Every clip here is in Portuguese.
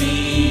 nunca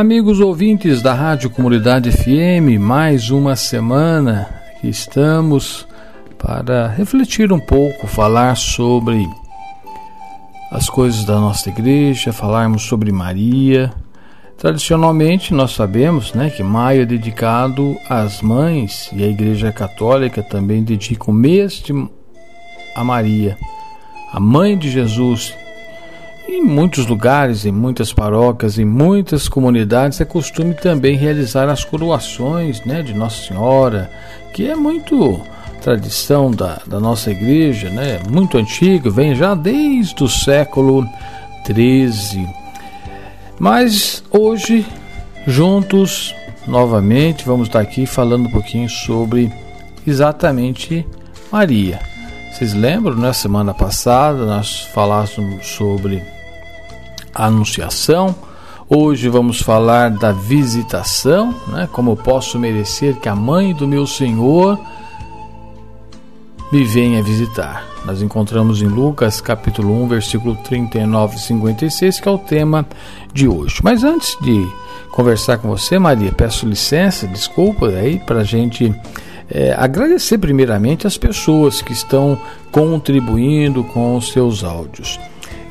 Amigos ouvintes da Rádio Comunidade FM, mais uma semana que estamos para refletir um pouco, falar sobre as coisas da nossa igreja, falarmos sobre Maria. Tradicionalmente, nós sabemos né, que maio é dedicado às mães e a Igreja Católica também dedica o mês de, a Maria, a mãe de Jesus. Em muitos lugares, em muitas paróquias, em muitas comunidades é costume também realizar as coroações né, de Nossa Senhora, que é muito tradição da, da nossa igreja, né, muito antiga, vem já desde o século XIII. Mas hoje, juntos, novamente, vamos estar aqui falando um pouquinho sobre exatamente Maria. Vocês lembram, na semana passada nós falávamos sobre Anunciação. Hoje vamos falar da visitação, né? Como eu posso merecer que a mãe do meu Senhor me venha visitar. Nós encontramos em Lucas capítulo 1, versículo 39 e 56, que é o tema de hoje. Mas antes de conversar com você, Maria, peço licença, desculpa aí para a gente é, agradecer primeiramente as pessoas que estão contribuindo com os seus áudios.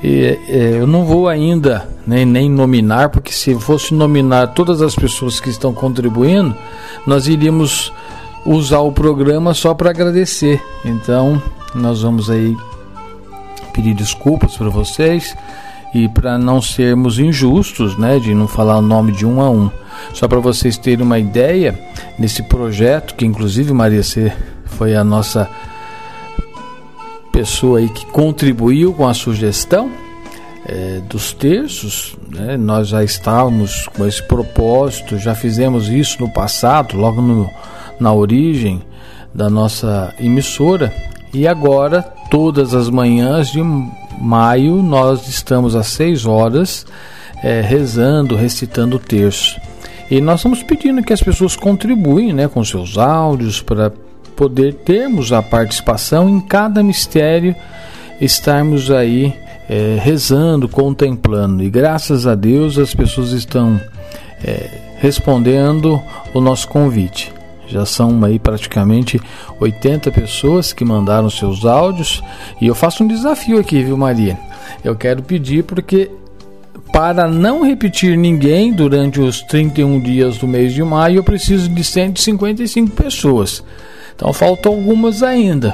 E, é, eu não vou ainda nem, nem nominar, porque se fosse nominar todas as pessoas que estão contribuindo, nós iríamos usar o programa só para agradecer. Então, nós vamos aí pedir desculpas para vocês e para não sermos injustos, né, de não falar o nome de um a um. Só para vocês terem uma ideia, nesse projeto, que inclusive Maria C foi a nossa pessoa aí que contribuiu com a sugestão é, dos terços, né? nós já estávamos com esse propósito, já fizemos isso no passado, logo no, na origem da nossa emissora, e agora todas as manhãs de maio nós estamos às 6 horas é, rezando, recitando o terço. E nós estamos pedindo que as pessoas contribuem né, com seus áudios para poder termos a participação em cada mistério, estarmos aí é, rezando, contemplando. E graças a Deus as pessoas estão é, respondendo o nosso convite. Já são aí praticamente 80 pessoas que mandaram seus áudios e eu faço um desafio aqui, viu, Maria? Eu quero pedir porque para não repetir ninguém durante os 31 dias do mês de maio, eu preciso de 155 pessoas. Então faltam algumas ainda.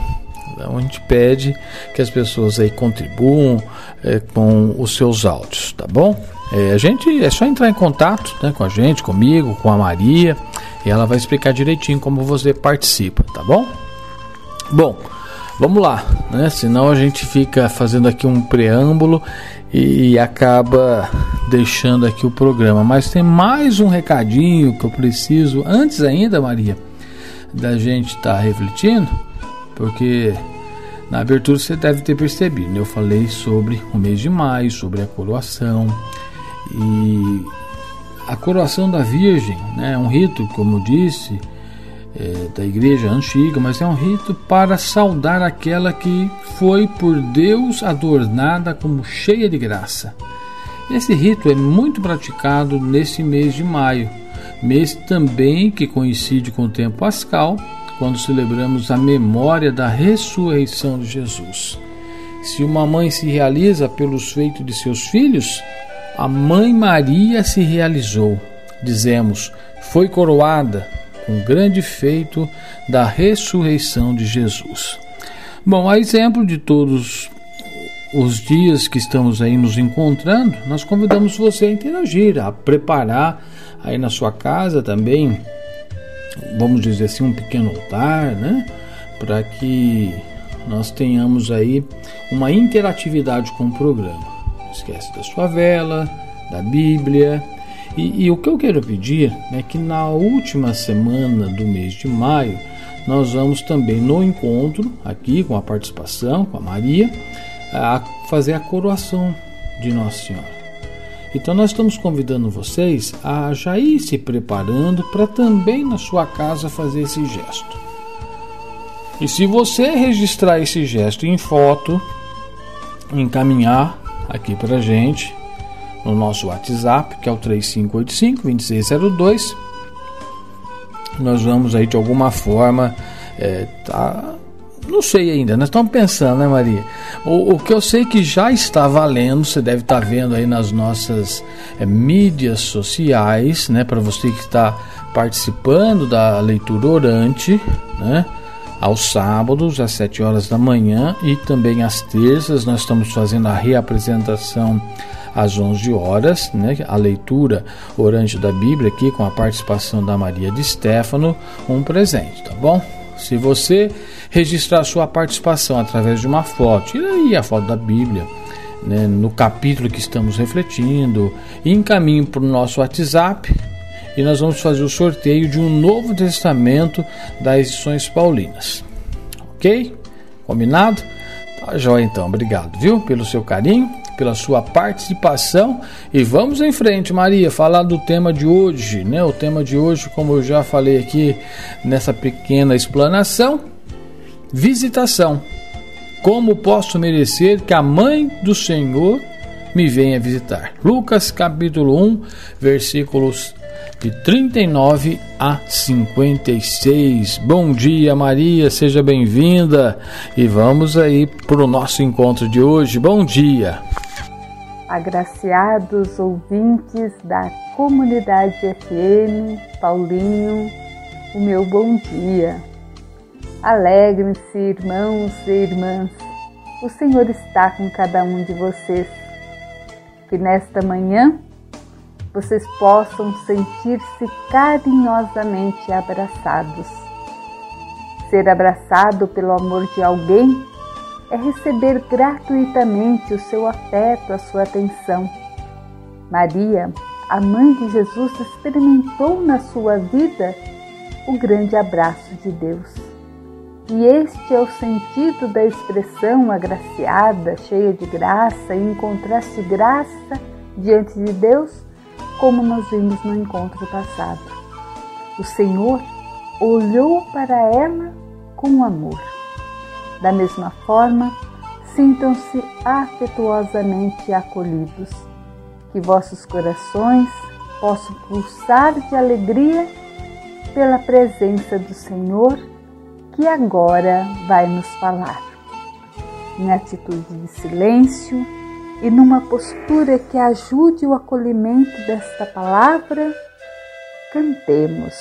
Então a gente pede que as pessoas aí contribuam é, com os seus áudios, tá bom? É, a gente é só entrar em contato né, com a gente, comigo, com a Maria, e ela vai explicar direitinho como você participa, tá bom? Bom, vamos lá, né? Senão a gente fica fazendo aqui um preâmbulo e acaba deixando aqui o programa. Mas tem mais um recadinho que eu preciso, antes ainda, Maria, da gente estar tá refletindo, porque na abertura você deve ter percebido, né? eu falei sobre o mês de maio, sobre a coroação e a coroação da Virgem, né? É um rito, como eu disse, é, da igreja antiga, mas é um rito para saudar aquela que foi por Deus adornada como cheia de graça. Esse rito é muito praticado nesse mês de maio, mês também que coincide com o tempo pascal, quando celebramos a memória da ressurreição de Jesus. Se uma mãe se realiza pelos feitos de seus filhos, a mãe Maria se realizou. Dizemos, foi coroada com grande feito da ressurreição de Jesus. Bom, a exemplo de todos os dias que estamos aí nos encontrando, nós convidamos você a interagir, a preparar aí na sua casa também, vamos dizer assim, um pequeno altar, né? Para que nós tenhamos aí uma interatividade com o programa. Não esquece da sua vela, da Bíblia, e, e, o que eu quero pedir é que na última semana do mês de maio nós vamos também no encontro, aqui com a participação com a Maria, a fazer a coroação de Nossa Senhora. Então nós estamos convidando vocês a já ir se preparando para também na sua casa fazer esse gesto. E se você registrar esse gesto em foto, encaminhar aqui para gente, no nosso WhatsApp, que é o 3585-2602. Nós vamos aí de alguma forma. É, tá, não sei ainda, nós estamos pensando, né, Maria? O, o, que eu sei que já está valendo, você deve estar tá vendo aí nas nossas é, mídias sociais, né, para você que está participando da leitura orante, né? Aos sábados, às 7 horas da manhã e também às terças, nós estamos fazendo a reapresentação às 11 horas, né, a leitura orante da Bíblia aqui com a participação da Maria de Stefano, um presente, tá bom? Se você registrar sua participação através de uma foto, tira aí a foto da Bíblia, né, no capítulo que estamos refletindo, e encaminhe para o nosso WhatsApp e nós vamos fazer o sorteio de um Novo Testamento das edições paulinas. Ok? Combinado? Tá jóia então, obrigado, viu, pelo seu carinho pela sua participação e vamos em frente, Maria, falar do tema de hoje, né? O tema de hoje, como eu já falei aqui nessa pequena explanação, visitação. Como posso merecer que a mãe do Senhor me venha visitar? Lucas capítulo 1, versículos de 39 a 56. Bom dia, Maria, seja bem-vinda e vamos aí para o nosso encontro de hoje. Bom dia agraciados ouvintes da comunidade FM, Paulinho, o meu bom dia. Alegrem-se, irmãos e irmãs, o Senhor está com cada um de vocês. Que nesta manhã vocês possam sentir-se carinhosamente abraçados. Ser abraçado pelo amor de alguém é receber gratuitamente o seu afeto, a sua atenção. Maria, a mãe de Jesus, experimentou na sua vida o grande abraço de Deus. E este é o sentido da expressão agraciada, cheia de graça, e encontraste graça diante de Deus, como nós vimos no encontro passado. O Senhor olhou para ela com amor. Da mesma forma, sintam-se afetuosamente acolhidos, que vossos corações possam pulsar de alegria pela presença do Senhor que agora vai nos falar. Em atitude de silêncio e numa postura que ajude o acolhimento desta palavra, cantemos.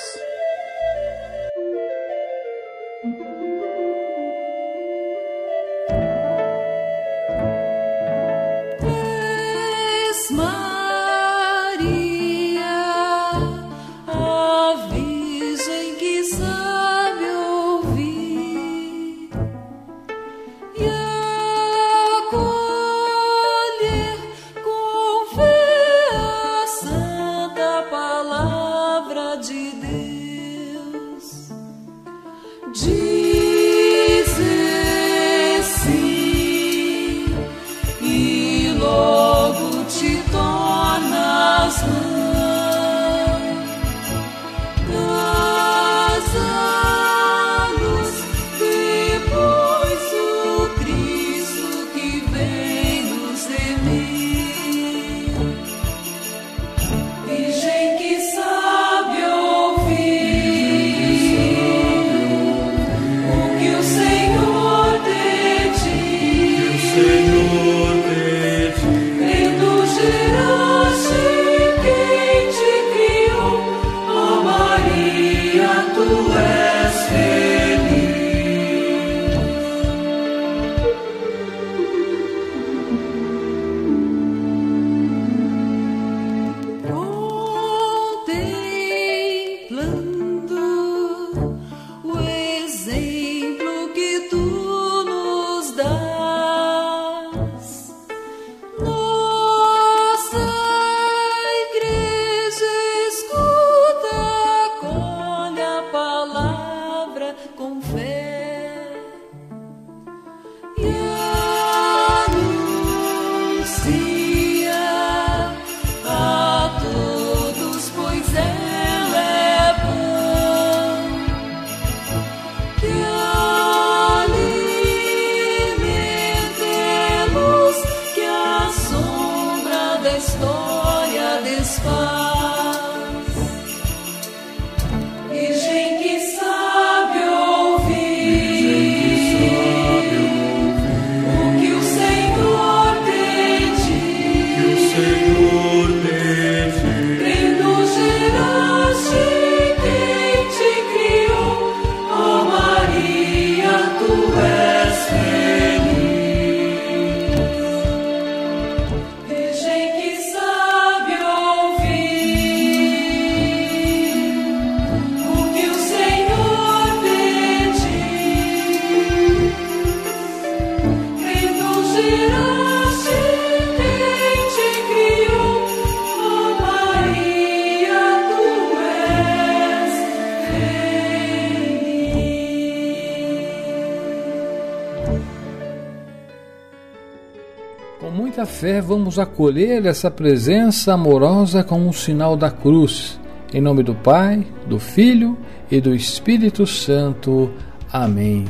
Vamos acolher essa presença amorosa com um sinal da cruz. Em nome do Pai, do Filho e do Espírito Santo. Amém.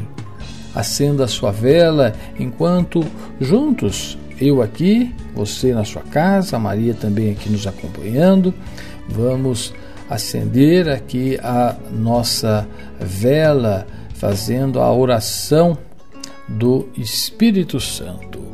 Acenda a sua vela enquanto juntos, eu aqui, você na sua casa, Maria também aqui nos acompanhando, vamos acender aqui a nossa vela, fazendo a oração do Espírito Santo.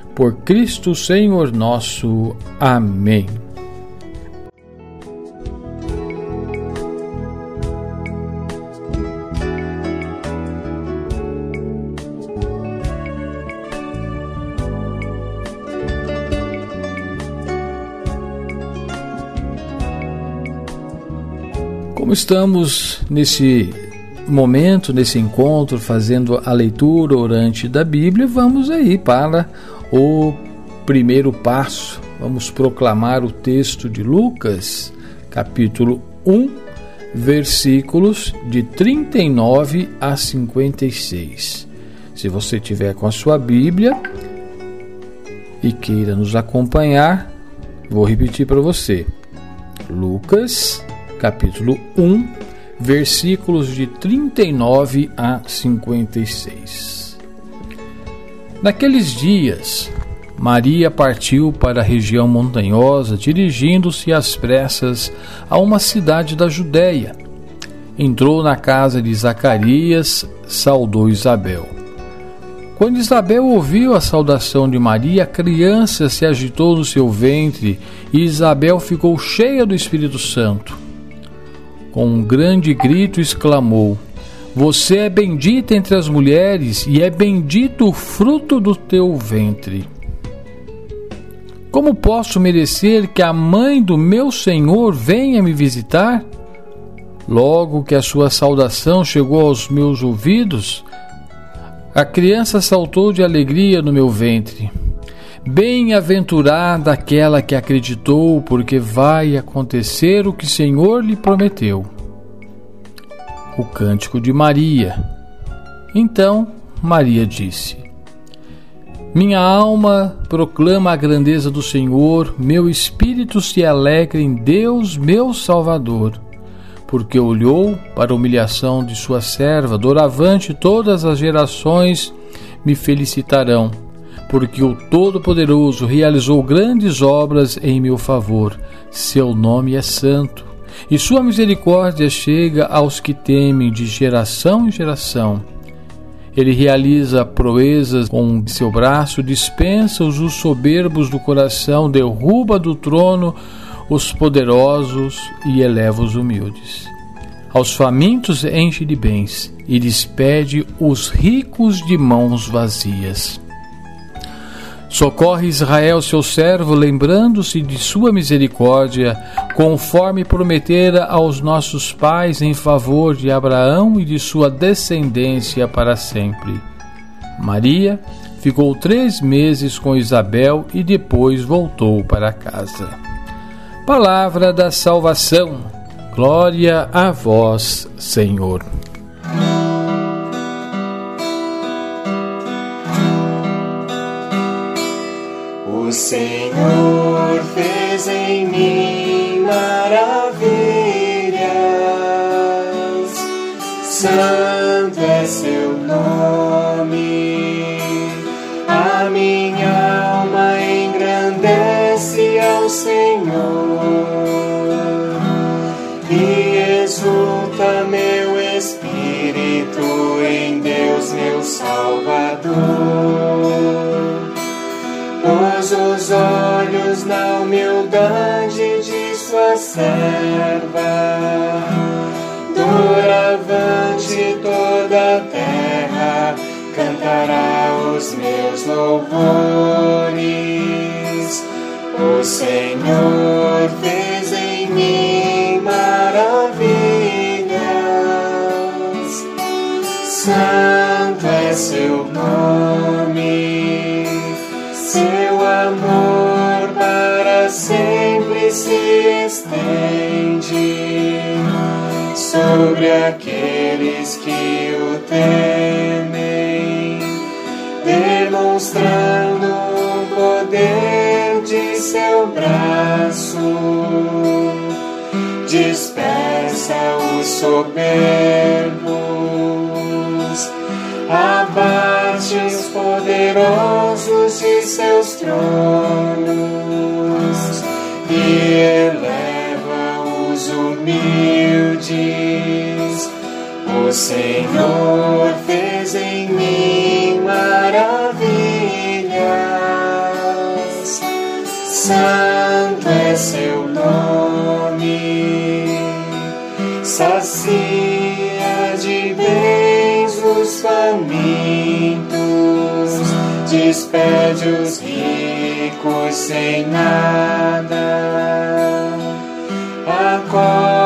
por Cristo Senhor nosso. Amém. Como estamos nesse momento, nesse encontro, fazendo a leitura orante da Bíblia, vamos aí para o primeiro passo. Vamos proclamar o texto de Lucas, capítulo 1, versículos de 39 a 56. Se você tiver com a sua Bíblia e queira nos acompanhar, vou repetir para você. Lucas, capítulo 1, versículos de 39 a 56. Naqueles dias, Maria partiu para a região montanhosa, dirigindo-se às pressas a uma cidade da Judéia. Entrou na casa de Zacarias, saudou Isabel. Quando Isabel ouviu a saudação de Maria, a criança se agitou no seu ventre e Isabel ficou cheia do Espírito Santo. Com um grande grito exclamou: Você é bendita entre as mulheres e é bendito o fruto do teu ventre. Como posso merecer que a mãe do meu Senhor venha me visitar? Logo que a sua saudação chegou aos meus ouvidos, a criança saltou de alegria no meu ventre. Bem-aventurada aquela que acreditou, porque vai acontecer o que o Senhor lhe prometeu. O cântico de Maria. Então Maria disse: minha alma proclama a grandeza do Senhor, meu espírito se alegra em Deus, meu Salvador, porque olhou para a humilhação de sua serva, doravante todas as gerações me felicitarão, porque o Todo-Poderoso realizou grandes obras em meu favor, seu nome é santo, e sua misericórdia chega aos que temem de geração em geração. Ele realiza proezas com seu braço, dispensa os soberbos do coração, derruba do trono os poderosos e eleva os humildes. Aos famintos enche de bens e despede os ricos de mãos vazias. Socorre Israel, seu servo, lembrando-se de sua misericórdia, conforme prometera aos nossos pais em favor de Abraão e de sua descendência para sempre. Maria ficou três meses com Isabel e depois voltou para casa. Palavra da salvação. Glória a vós, Senhor. Senhor fez em mim maravilhas, santo é seu nome. A minha alma engrandece ao Senhor. E exulta meu espírito em Deus, meu Salvador pôs os olhos na humildade de sua serva. Doravante toda a terra cantará os meus louvores. O Senhor sobre aqueles que o temem, demonstrando o poder de seu braço. Dispersa os soberbos, abate os poderosos de seus tronos e eleva os humildes. O Senhor fez em mim maravilhas. Santo é seu nome, sacia de bens os famintos. Despede os ricos sem nada, acolhe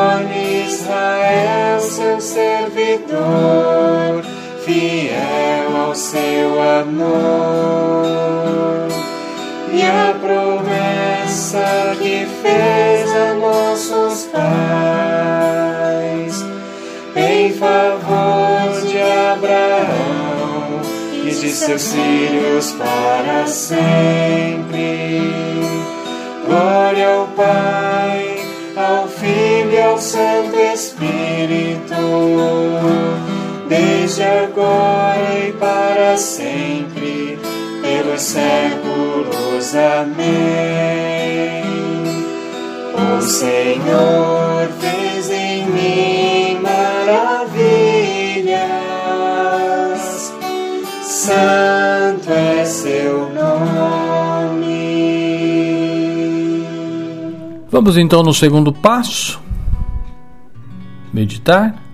fiel ao seu amor. E a promessa que fez a nossos pais em favor de Abraão e de seus filhos para sempre. Glória ao Pai, ao Filho e ao Santo Espírito, desde agora e para sempre, pelos séculos. Amém. O Senhor fez em mim maravilhas, santo é seu nome. Vamos então no segundo passo. Meditar.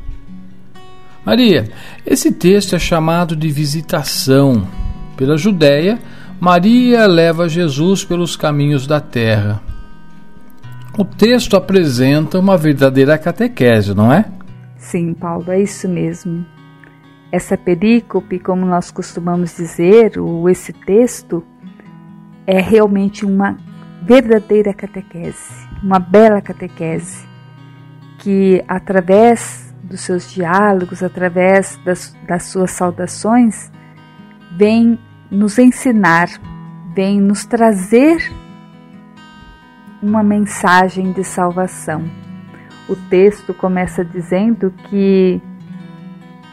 Maria, esse texto é chamado de visitação. Pela Judéia, Maria leva Jesus pelos caminhos da terra. O texto apresenta uma verdadeira catequese, não é? Sim, Paulo, é isso mesmo. Essa perícope, como nós costumamos dizer, ou esse texto, é realmente uma verdadeira catequese, uma bela catequese, que através dos seus diálogos, através das, das suas saudações, vem nos ensinar, vem nos trazer uma mensagem de salvação. O texto começa dizendo que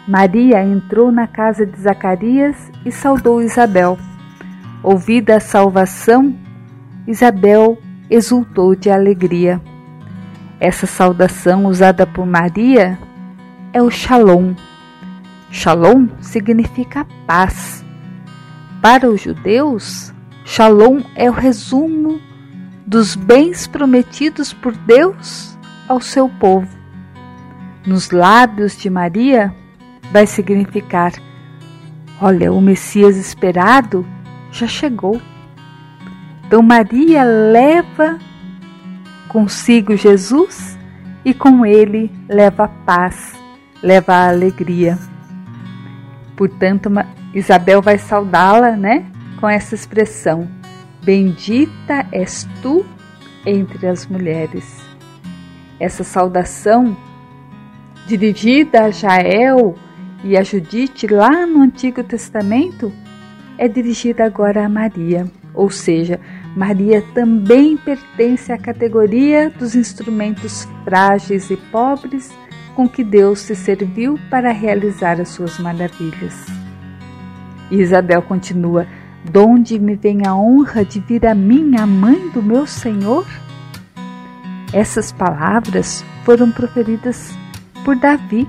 Maria entrou na casa de Zacarias e saudou Isabel. Ouvida a salvação, Isabel exultou de alegria. Essa saudação usada por Maria é o Shalom. Shalom significa paz. Para os judeus, Shalom é o resumo dos bens prometidos por Deus ao seu povo. Nos lábios de Maria vai significar: olha, o Messias esperado já chegou. Então Maria leva consigo Jesus e com ele leva paz, leva a alegria. Portanto, Isabel vai saudá-la, né, com essa expressão: Bendita és tu entre as mulheres. Essa saudação dirigida a Jael e a Judite lá no Antigo Testamento é dirigida agora a Maria, ou seja, Maria também pertence à categoria dos instrumentos frágeis e pobres com que Deus se serviu para realizar as suas maravilhas. E Isabel continua: Donde me vem a honra de vir a mim, a mãe do meu Senhor? Essas palavras foram proferidas por Davi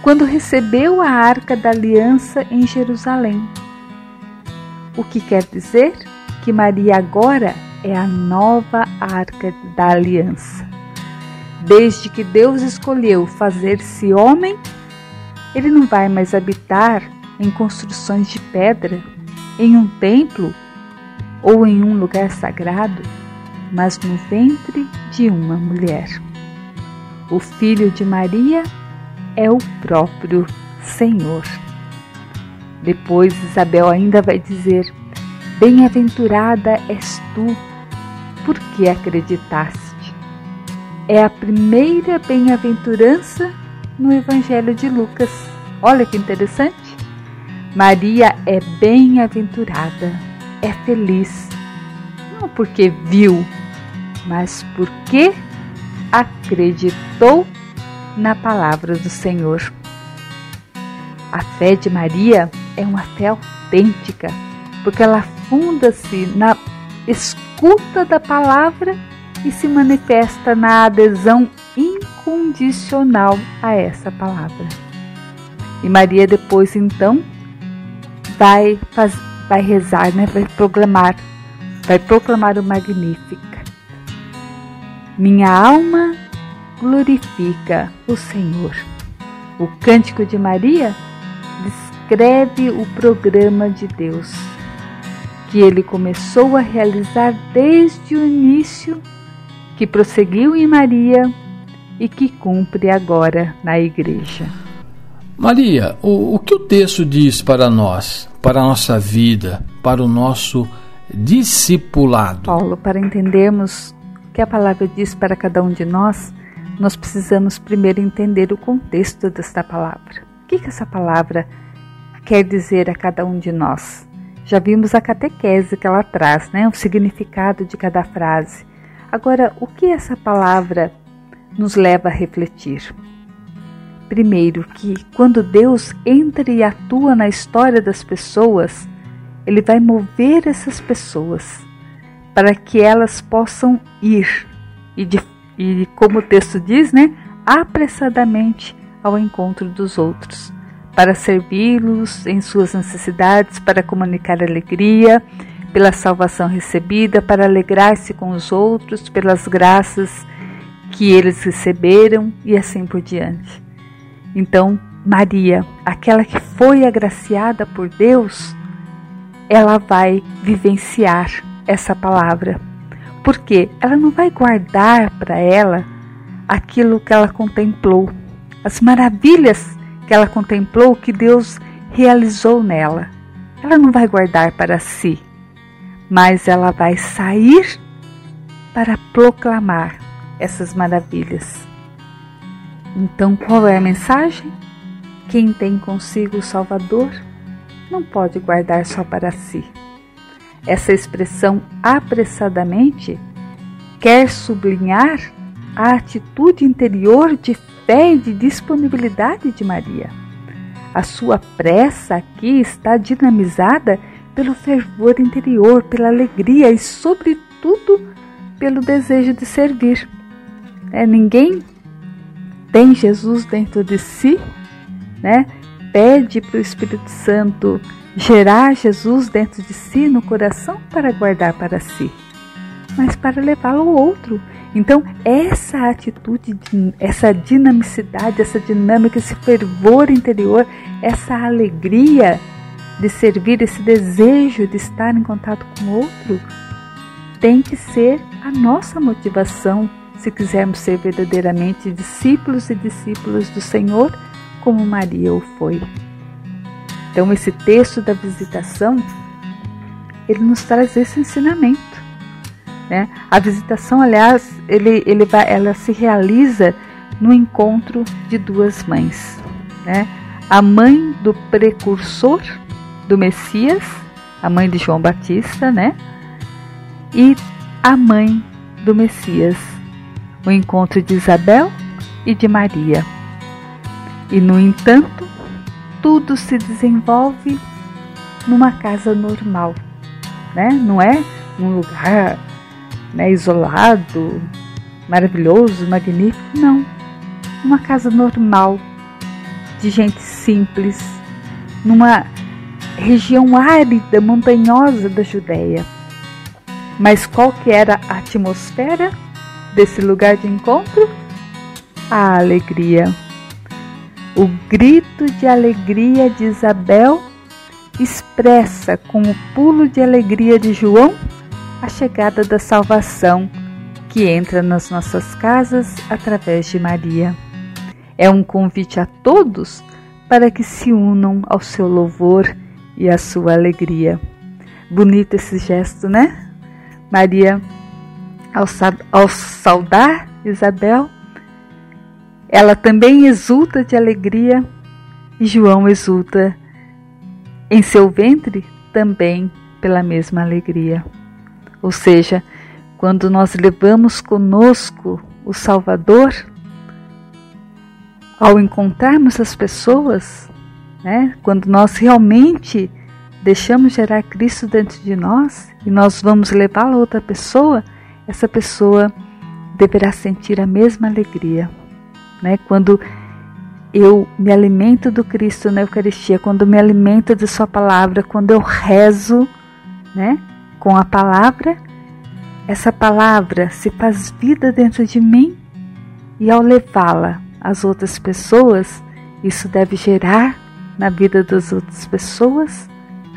quando recebeu a arca da aliança em Jerusalém. O que quer dizer que Maria agora é a nova arca da aliança. Desde que Deus escolheu fazer-se homem, ele não vai mais habitar em construções de pedra, em um templo ou em um lugar sagrado, mas no ventre de uma mulher. O filho de Maria é o próprio Senhor. Depois Isabel ainda vai dizer: Bem-aventurada és tu, porque acreditaste. É a primeira bem-aventurança no Evangelho de Lucas. Olha que interessante. Maria é bem-aventurada, é feliz, não porque viu, mas porque acreditou na palavra do Senhor. A fé de Maria é uma fé autêntica, porque ela funda-se na escuta da palavra e se manifesta na adesão incondicional a essa palavra. E Maria depois então vai, faz, vai rezar, né? vai proclamar, vai proclamar o Magnífica. Minha alma glorifica o Senhor. O Cântico de Maria descreve o programa de Deus, que ele começou a realizar desde o início, que prosseguiu em Maria e que cumpre agora na Igreja. Maria, o, o que o texto diz para nós, para a nossa vida, para o nosso discipulado? Paulo, para entendermos o que a palavra diz para cada um de nós, nós precisamos primeiro entender o contexto desta palavra. O que, que essa palavra quer dizer a cada um de nós? Já vimos a catequese que ela traz, né? o significado de cada frase. Agora, o que essa palavra nos leva a refletir? Primeiro, que quando Deus entra e atua na história das pessoas, Ele vai mover essas pessoas para que elas possam ir e, de, e como o texto diz, né, apressadamente ao encontro dos outros para servi-los em suas necessidades, para comunicar alegria pela salvação recebida, para alegrar-se com os outros pelas graças que eles receberam e assim por diante. Então, Maria, aquela que foi agraciada por Deus, ela vai vivenciar essa palavra. Porque ela não vai guardar para ela aquilo que ela contemplou, as maravilhas que ela contemplou que Deus realizou nela. Ela não vai guardar para si, mas ela vai sair para proclamar essas maravilhas. Então, qual é a mensagem? Quem tem consigo o Salvador não pode guardar só para si. Essa expressão apressadamente quer sublinhar a atitude interior de fé e de disponibilidade de Maria. A sua pressa aqui está dinamizada pelo fervor interior, pela alegria e, sobretudo, pelo desejo de servir. É, ninguém tem Jesus dentro de si, né? pede para o Espírito Santo gerar Jesus dentro de si, no coração, para guardar para si, mas para levá-lo ao outro então, essa atitude, essa dinamicidade, essa dinâmica, esse fervor interior, essa alegria de servir, esse desejo de estar em contato com o outro, tem que ser a nossa motivação se quisermos ser verdadeiramente discípulos e discípulas do Senhor, como Maria o foi. Então, esse texto da visitação, ele nos traz esse ensinamento né? A visitação, aliás, ele, ele vai, ela se realiza no encontro de duas mães. Né? A mãe do precursor do Messias, a mãe de João Batista, né? e a mãe do Messias, o encontro de Isabel e de Maria. E, no entanto, tudo se desenvolve numa casa normal, né? não é um lugar né, isolado, maravilhoso, magnífico. Não. Uma casa normal, de gente simples, numa região árida, montanhosa da Judéia. Mas qual que era a atmosfera desse lugar de encontro? A alegria. O grito de alegria de Isabel expressa com o pulo de alegria de João a chegada da salvação que entra nas nossas casas através de Maria. É um convite a todos para que se unam ao seu louvor e à sua alegria. Bonito esse gesto, né? Maria, ao, ao saudar Isabel, ela também exulta de alegria e João exulta em seu ventre também pela mesma alegria. Ou seja, quando nós levamos conosco o Salvador, ao encontrarmos as pessoas, né, quando nós realmente deixamos gerar Cristo dentro de nós e nós vamos levá-lo a outra pessoa, essa pessoa deverá sentir a mesma alegria. Né? Quando eu me alimento do Cristo na Eucaristia, quando me alimento de Sua palavra, quando eu rezo, né? com a palavra, essa palavra se faz vida dentro de mim e ao levá-la às outras pessoas, isso deve gerar na vida das outras pessoas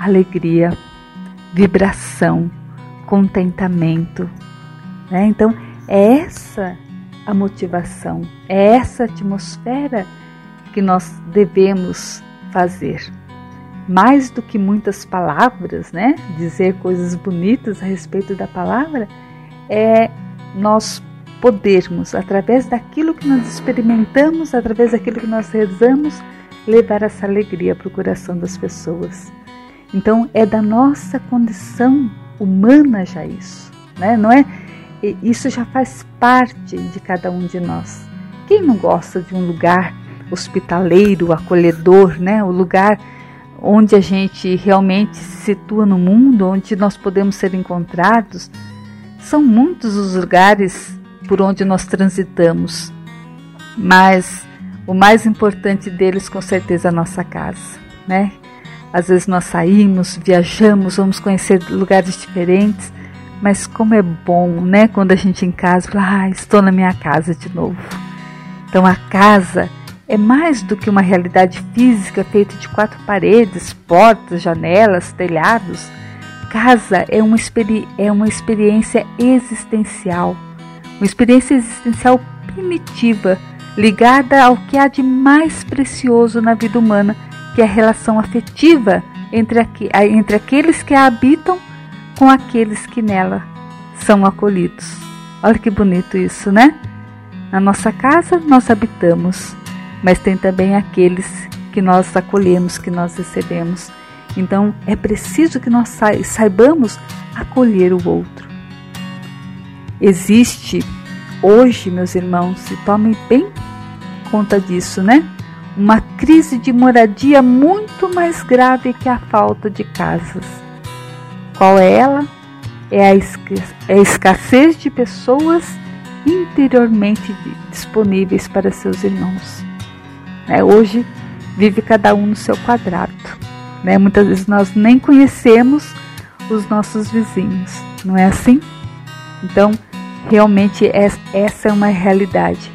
alegria, vibração, contentamento. Né? Então, é essa a motivação. É essa atmosfera que nós devemos fazer. Mais do que muitas palavras, né? Dizer coisas bonitas a respeito da palavra, é nós podermos, através daquilo que nós experimentamos, através daquilo que nós rezamos, levar essa alegria para o coração das pessoas. Então, é da nossa condição humana já isso, né? Não é? Isso já faz parte de cada um de nós. Quem não gosta de um lugar hospitaleiro, acolhedor, né? O lugar onde a gente realmente se situa no mundo, onde nós podemos ser encontrados. São muitos os lugares por onde nós transitamos, mas o mais importante deles, com certeza, é a nossa casa, né? Às vezes nós saímos, viajamos, vamos conhecer lugares diferentes, mas como é bom, né? Quando a gente em casa fala, ah, estou na minha casa de novo. Então a casa é mais do que uma realidade física feita de quatro paredes, portas, janelas, telhados. Casa é uma, é uma experiência existencial, uma experiência existencial primitiva, ligada ao que há de mais precioso na vida humana, que é a relação afetiva entre, entre aqueles que a habitam com aqueles que nela são acolhidos. Olha que bonito isso, né? Na nossa casa nós habitamos, mas tem também aqueles que nós acolhemos, que nós recebemos. Então é preciso que nós saibamos acolher o outro. Existe hoje, meus irmãos, e tomem bem conta disso, né? Uma crise de moradia muito mais grave que a falta de casas. Qual é ela? É a, é a escassez de pessoas interiormente disponíveis para seus irmãos. É, hoje vive cada um no seu quadrado. Né? Muitas vezes nós nem conhecemos os nossos vizinhos, não é assim? Então, realmente essa é uma realidade.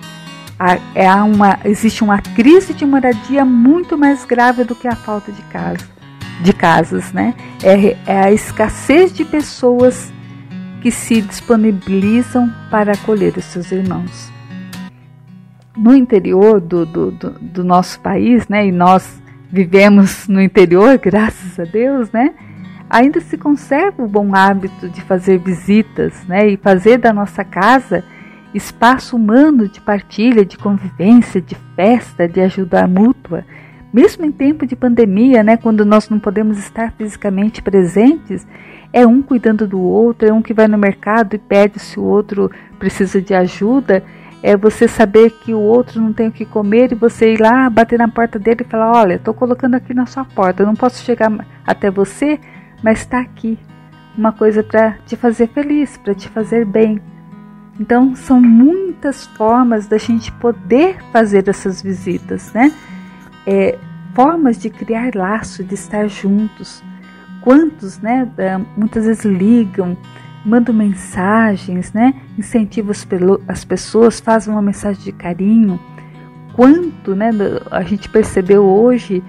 Há uma, existe uma crise de moradia muito mais grave do que a falta de casa, de casas, né? É, é a escassez de pessoas que se disponibilizam para acolher os seus irmãos. No interior do, do, do, do nosso país, né? E nós vivemos no interior, graças a Deus, né? Ainda se conserva o bom hábito de fazer visitas né, e fazer da nossa casa espaço humano de partilha, de convivência, de festa, de ajuda mútua. Mesmo em tempo de pandemia, né, quando nós não podemos estar fisicamente presentes, é um cuidando do outro, é um que vai no mercado e pede se o outro precisa de ajuda. É você saber que o outro não tem o que comer e você ir lá bater na porta dele e falar: Olha, estou colocando aqui na sua porta, não posso chegar até você, mas está aqui uma coisa para te fazer feliz, para te fazer bem. Então, são muitas formas da gente poder fazer essas visitas, né? É, formas de criar laço, de estar juntos. Quantos, né? Muitas vezes ligam, mandam mensagens, né? Incentivam as pessoas, fazem uma mensagem de carinho. Quanto, né? A gente percebeu hoje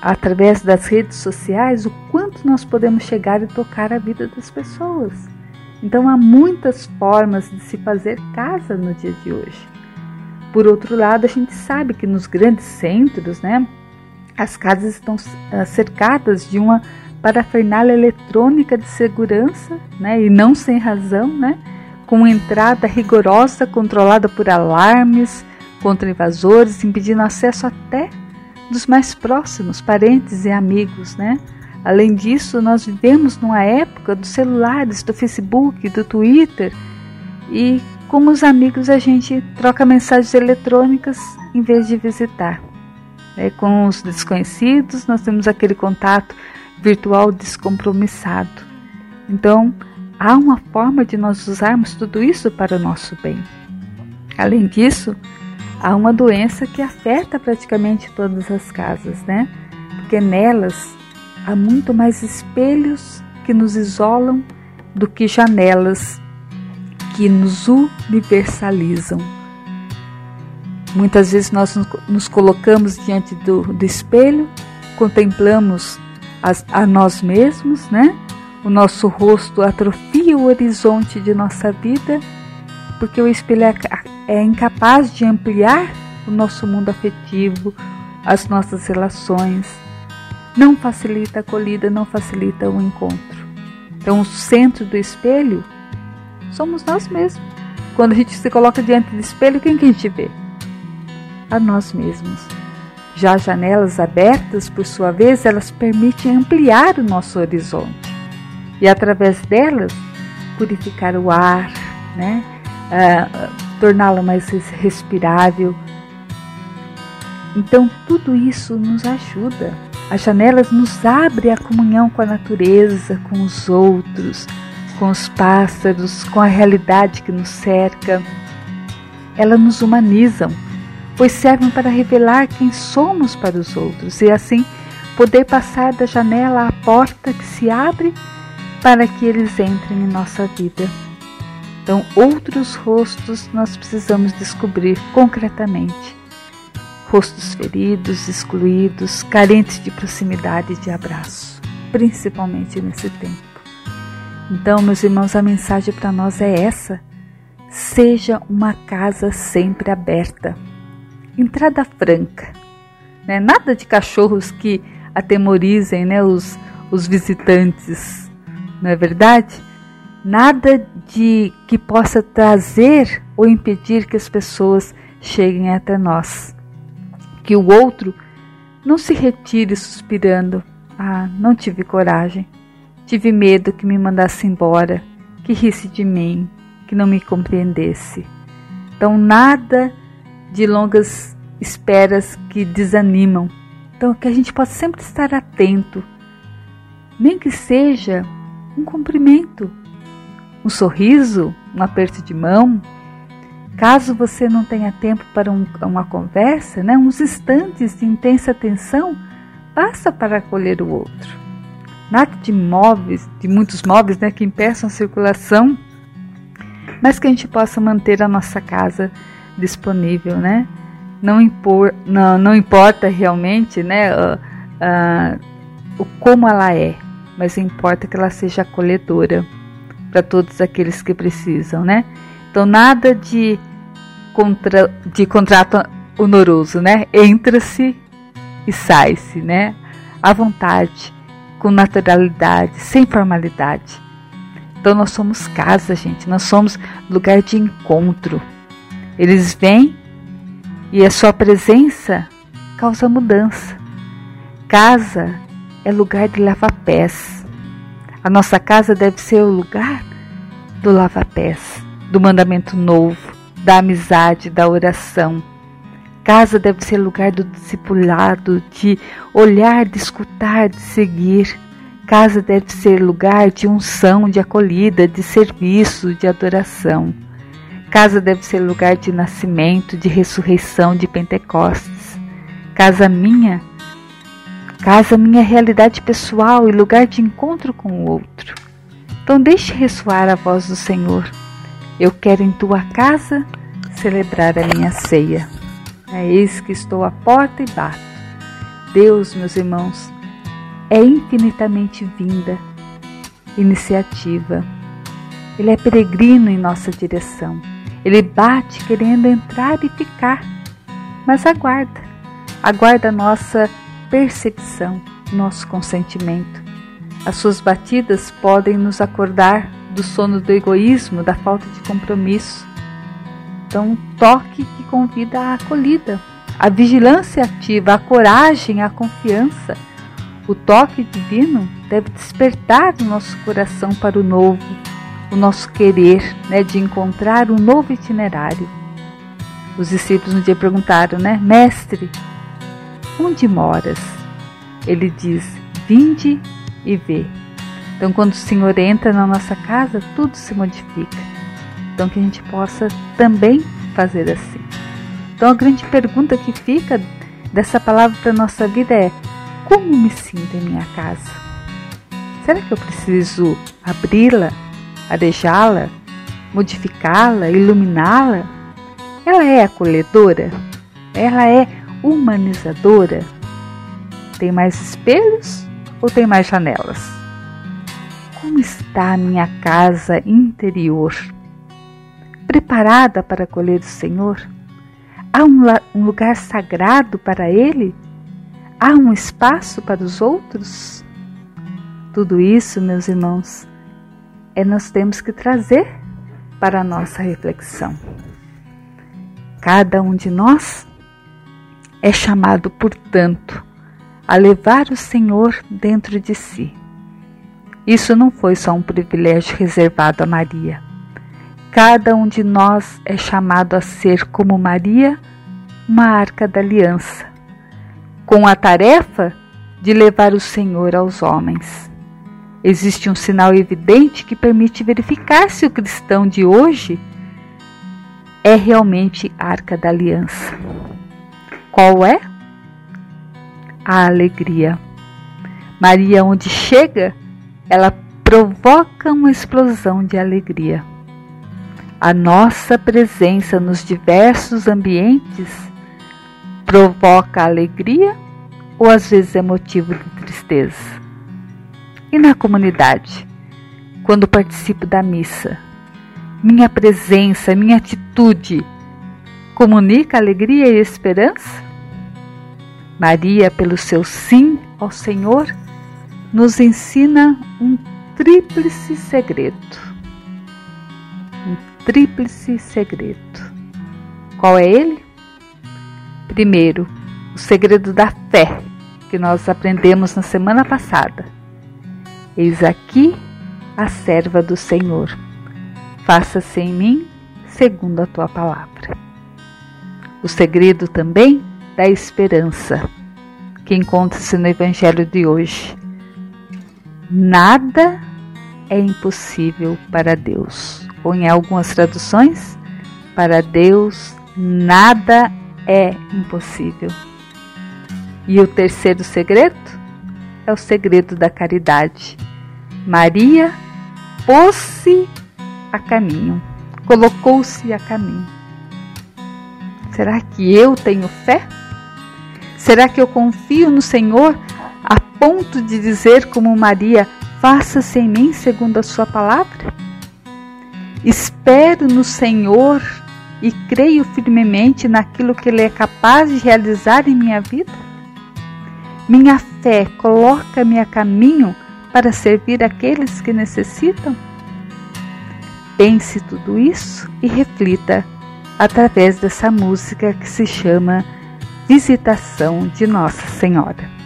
através das redes sociais o quanto nós podemos chegar e tocar a vida das pessoas. Então há muitas formas de se fazer casa no dia de hoje. Por outro lado, a gente sabe que nos grandes centros, né, as casas estão ah, cercadas de uma parafernália eletrônica de segurança, né, e não sem razão, né, com entrada rigorosa controlada por alarmes contra invasores, impedindo acesso até dos mais próximos, parentes e amigos, né? Além disso, nós vivemos numa época dos celulares, do Facebook, do Twitter e com os amigos a gente troca mensagens eletrônicas em vez de visitar. É, com os desconhecidos, nós temos aquele contato virtual descompromissado. Então, há uma forma de nós usarmos tudo isso para o nosso bem. Além disso, há uma doença que afeta praticamente todas as casas, né? Porque nelas há muito mais espelhos que nos isolam do que janelas que nos universalizam. Muitas vezes nós nos colocamos diante do, do espelho, contemplamos as, a nós mesmos, né? O nosso rosto atrofia o horizonte de nossa vida porque o espelho é, é incapaz de ampliar o nosso mundo afetivo, as nossas relações. Não facilita a acolhida, não facilita o encontro. Então, o centro do espelho somos nós mesmos. Quando a gente se coloca diante do espelho, quem que a gente vê? A nós mesmos. Já as janelas abertas, por sua vez, elas permitem ampliar o nosso horizonte e, através delas, purificar o ar, né? Uh, torná-lo mais respirável. Então, tudo isso nos ajuda. As janelas nos abrem a comunhão com a natureza, com os outros, com os pássaros, com a realidade que nos cerca. Elas nos humanizam, pois servem para revelar quem somos para os outros e assim poder passar da janela à porta que se abre para que eles entrem em nossa vida. Então, outros rostos nós precisamos descobrir concretamente. Rostos feridos, excluídos, carentes de proximidade e de abraço, principalmente nesse tempo. Então, meus irmãos, a mensagem para nós é essa: seja uma casa sempre aberta, entrada franca, né? nada de cachorros que atemorizem né, os, os visitantes, não é verdade? Nada de que possa trazer ou impedir que as pessoas cheguem até nós. Que o outro não se retire suspirando: Ah, não tive coragem. Tive medo que me mandasse embora, que risse de mim, que não me compreendesse. Então, nada de longas esperas que desanimam. Então, que a gente possa sempre estar atento, nem que seja um cumprimento, um sorriso, um aperto de mão. Caso você não tenha tempo para um, uma conversa, né, uns instantes de intensa atenção, passa para acolher o outro nada de móveis, de muitos móveis né, que impeçam a circulação, mas que a gente possa manter a nossa casa disponível, né? Não, impor, não, não importa realmente né, uh, uh, o como ela é, mas importa que ela seja acolhedora para todos aqueles que precisam, né? Então nada de, contra, de contrato honoroso, né? Entra-se e sai-se, né? À vontade com naturalidade, sem formalidade. Então nós somos casa, gente, nós somos lugar de encontro. Eles vêm e a sua presença causa mudança. Casa é lugar de lava-pés. A nossa casa deve ser o lugar do lava-pés, do mandamento novo, da amizade, da oração Casa deve ser lugar do discipulado, de olhar, de escutar, de seguir. Casa deve ser lugar de unção, de acolhida, de serviço, de adoração. Casa deve ser lugar de nascimento, de ressurreição, de Pentecostes. Casa minha, casa minha realidade pessoal e lugar de encontro com o outro. Então deixe ressoar a voz do Senhor. Eu quero em tua casa celebrar a minha ceia. É eis que estou à porta e bato. Deus, meus irmãos, é infinitamente vinda, iniciativa. Ele é peregrino em nossa direção. Ele bate querendo entrar e ficar, mas aguarda. Aguarda a nossa percepção, nosso consentimento. As suas batidas podem nos acordar do sono do egoísmo, da falta de compromisso. Então, um toque que convida à acolhida, a vigilância ativa, a coragem, a confiança. O toque divino deve despertar o nosso coração para o novo, o nosso querer né, de encontrar um novo itinerário. Os discípulos um dia perguntaram, né, Mestre, onde moras? Ele diz, vinde e vê. Então, quando o Senhor entra na nossa casa, tudo se modifica. Então, que a gente possa também fazer assim. Então, a grande pergunta que fica dessa palavra para a nossa vida é: como me sinto em minha casa? Será que eu preciso abri-la, arejá-la, modificá-la, iluminá-la? Ela é acolhedora? Ela é humanizadora? Tem mais espelhos ou tem mais janelas? Como está a minha casa interior? preparada para acolher o Senhor? Há um, um lugar sagrado para Ele? Há um espaço para os outros? Tudo isso, meus irmãos, é nós temos que trazer para a nossa reflexão. Cada um de nós é chamado, portanto, a levar o Senhor dentro de si. Isso não foi só um privilégio reservado a Maria. Cada um de nós é chamado a ser, como Maria, uma arca da aliança, com a tarefa de levar o Senhor aos homens. Existe um sinal evidente que permite verificar se o cristão de hoje é realmente arca da aliança. Qual é? A alegria. Maria, onde chega, ela provoca uma explosão de alegria. A nossa presença nos diversos ambientes provoca alegria ou às vezes é motivo de tristeza. E na comunidade, quando participo da missa, minha presença, minha atitude comunica alegria e esperança? Maria, pelo seu sim ao Senhor, nos ensina um tríplice segredo. Um tríplice segredo. Qual é ele? Primeiro, o segredo da fé, que nós aprendemos na semana passada. Eis aqui a serva do Senhor. Faça-se em mim segundo a tua palavra. O segredo também da esperança, que encontra-se no Evangelho de hoje. Nada é impossível para Deus. Ou em algumas traduções, para Deus nada é impossível. E o terceiro segredo é o segredo da caridade. Maria pôs-se a caminho, colocou-se a caminho. Será que eu tenho fé? Será que eu confio no Senhor a ponto de dizer como Maria, faça-se em mim segundo a sua palavra? Espero no Senhor e creio firmemente naquilo que Ele é capaz de realizar em minha vida? Minha fé coloca-me a caminho para servir aqueles que necessitam? Pense tudo isso e reflita através dessa música que se chama Visitação de Nossa Senhora.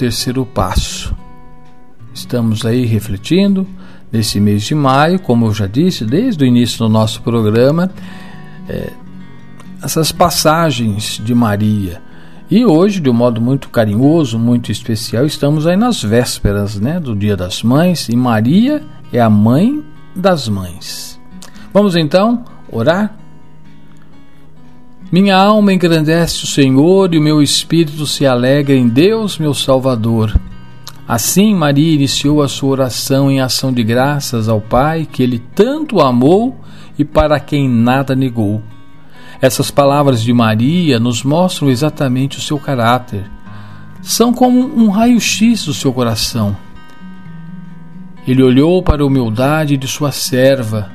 Terceiro passo. Estamos aí refletindo nesse mês de maio, como eu já disse, desde o início do nosso programa, é, essas passagens de Maria. E hoje, de um modo muito carinhoso, muito especial, estamos aí nas vésperas né, do Dia das Mães e Maria é a mãe das mães. Vamos então orar? Minha alma engrandece o Senhor e o meu espírito se alegra em Deus, meu Salvador. Assim, Maria iniciou a sua oração em ação de graças ao Pai que ele tanto amou e para quem nada negou. Essas palavras de Maria nos mostram exatamente o seu caráter. São como um raio-x do seu coração. Ele olhou para a humildade de sua serva.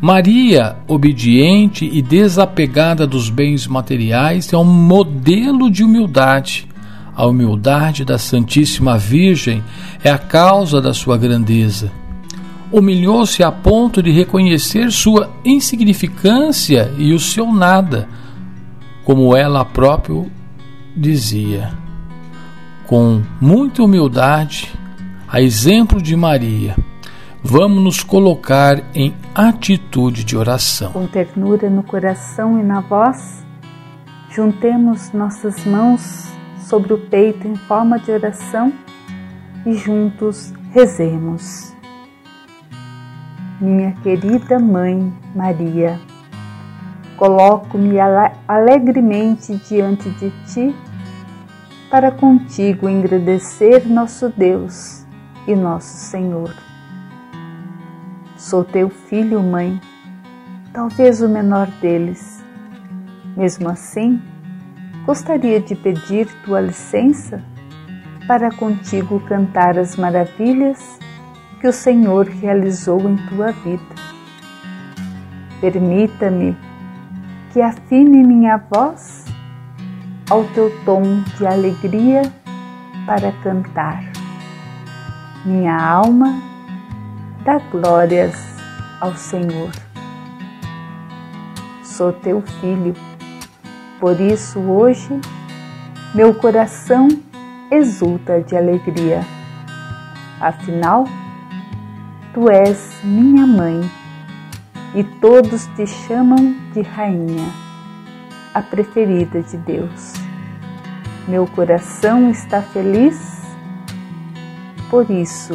Maria, obediente e desapegada dos bens materiais, é um modelo de humildade. A humildade da Santíssima Virgem é a causa da sua grandeza. Humilhou-se a ponto de reconhecer sua insignificância e o seu nada, como ela própria dizia. Com muita humildade, a exemplo de Maria, vamos nos colocar em atitude de oração. Com ternura no coração e na voz, juntemos nossas mãos sobre o peito em forma de oração e juntos rezemos. Minha querida Mãe Maria, coloco-me ale- alegremente diante de Ti para contigo engrandecer nosso Deus e nosso Senhor. Sou teu filho, mãe, talvez o menor deles. Mesmo assim, gostaria de pedir tua licença para contigo cantar as maravilhas que o Senhor realizou em tua vida. Permita-me que afine minha voz ao teu tom de alegria para cantar. Minha alma dá glórias ao Senhor. Sou teu filho, por isso hoje meu coração exulta de alegria. Afinal, tu és minha mãe e todos te chamam de rainha, a preferida de Deus. Meu coração está feliz, por isso,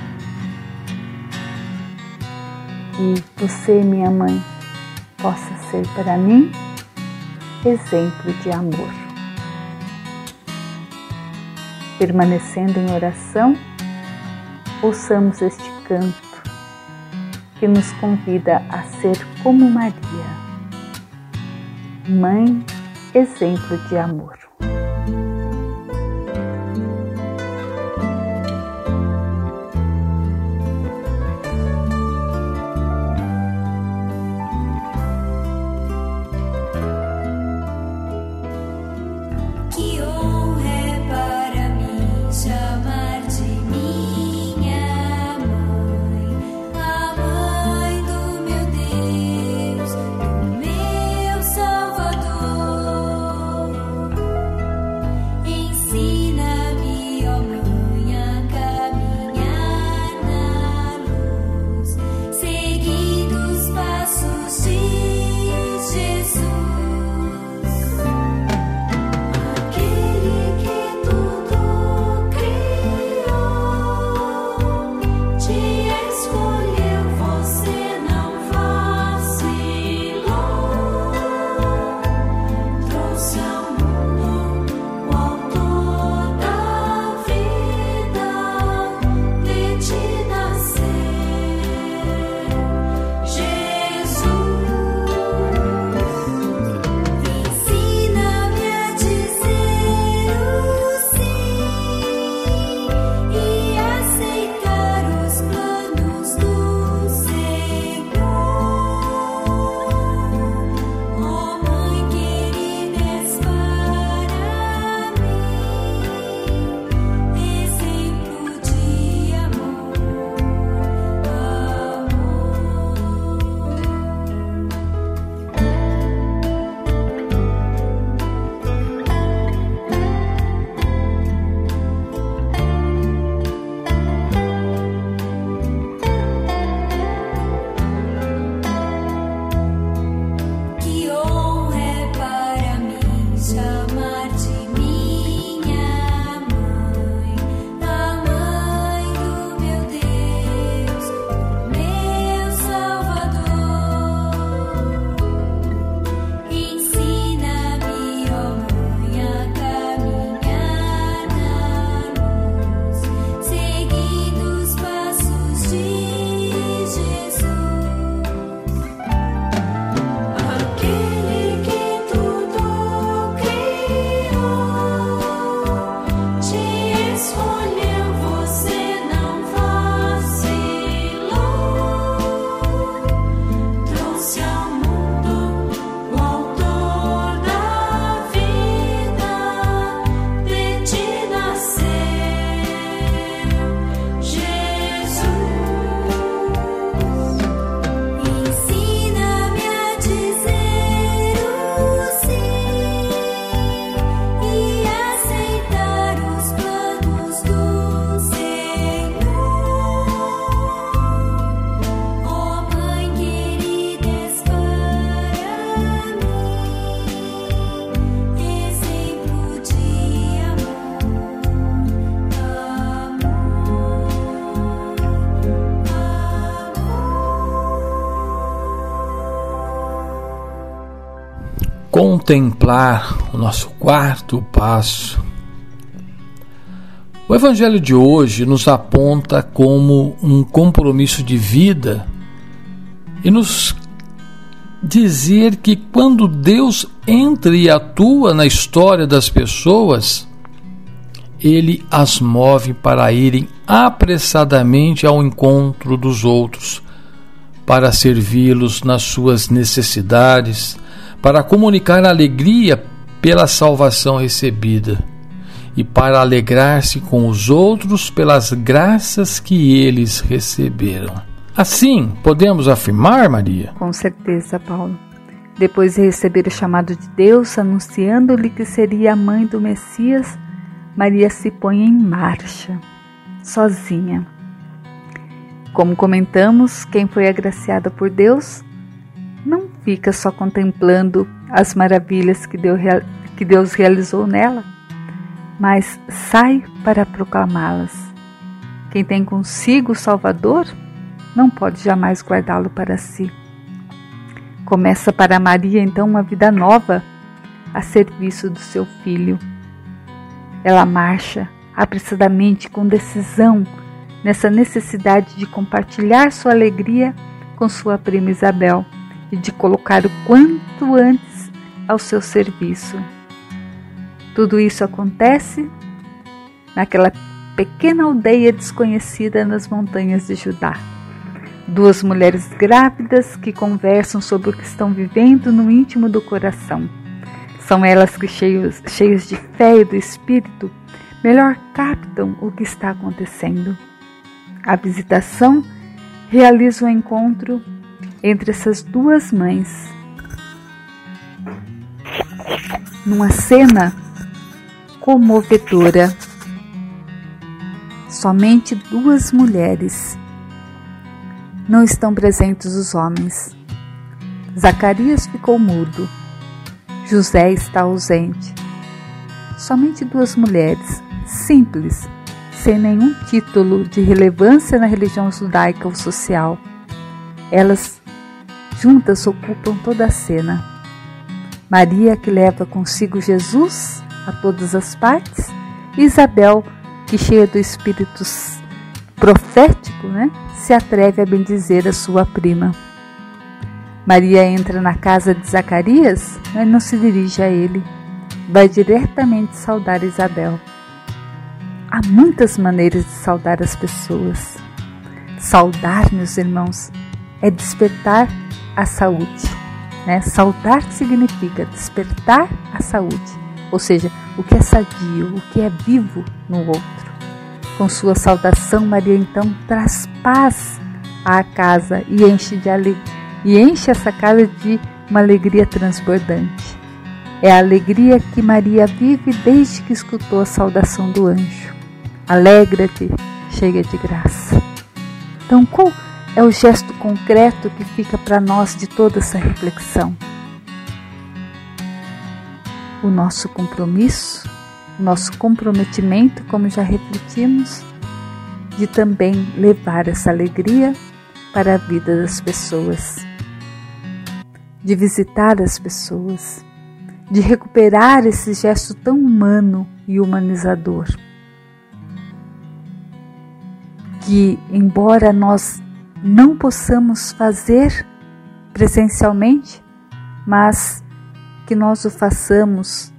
Que você, minha mãe, possa ser para mim exemplo de amor. Permanecendo em oração, ouçamos este canto que nos convida a ser como Maria, mãe, exemplo de amor. Contemplar o nosso quarto passo. O Evangelho de hoje nos aponta como um compromisso de vida e nos dizer que quando Deus entra e atua na história das pessoas, ele as move para irem apressadamente ao encontro dos outros, para servi-los nas suas necessidades, para comunicar alegria pela salvação recebida e para alegrar-se com os outros pelas graças que eles receberam. Assim, podemos afirmar, Maria? Com certeza, Paulo. Depois de receber o chamado de Deus, anunciando-lhe que seria a mãe do Messias, Maria se põe em marcha, sozinha. Como comentamos, quem foi agraciada por Deus fica só contemplando as maravilhas que Deus realizou nela, mas sai para proclamá-las. Quem tem consigo o Salvador não pode jamais guardá-lo para si. Começa para Maria então uma vida nova a serviço do seu filho. Ela marcha apressadamente, com decisão, nessa necessidade de compartilhar sua alegria com sua prima Isabel e de colocar o quanto antes ao seu serviço. Tudo isso acontece naquela pequena aldeia desconhecida nas montanhas de Judá. Duas mulheres grávidas que conversam sobre o que estão vivendo no íntimo do coração. São elas que, cheios, cheios de fé e do espírito, melhor captam o que está acontecendo. A visitação realiza o um encontro entre essas duas mães. Numa cena comovedora, somente duas mulheres não estão presentes os homens. Zacarias ficou mudo. José está ausente. Somente duas mulheres, simples, sem nenhum título de relevância na religião judaica ou social. Elas juntas ocupam toda a cena. Maria, que leva consigo Jesus a todas as partes, e Isabel, que cheia do Espírito profético, né, se atreve a bendizer a sua prima. Maria entra na casa de Zacarias, mas não se dirige a ele. Vai diretamente saudar Isabel. Há muitas maneiras de saudar as pessoas. Saudar, meus irmãos, é despertar a saúde. Né? Saudar significa despertar a saúde, ou seja, o que é sadio, o que é vivo no outro. Com sua saudação, Maria então traz paz à casa e enche, de e enche essa casa de uma alegria transbordante. É a alegria que Maria vive desde que escutou a saudação do anjo. Alegra-te, cheia de graça. Então, qual é o gesto concreto que fica para nós de toda essa reflexão? O nosso compromisso nosso comprometimento, como já refletimos, de também levar essa alegria para a vida das pessoas, de visitar as pessoas, de recuperar esse gesto tão humano e humanizador. Que, embora nós não possamos fazer presencialmente, mas que nós o façamos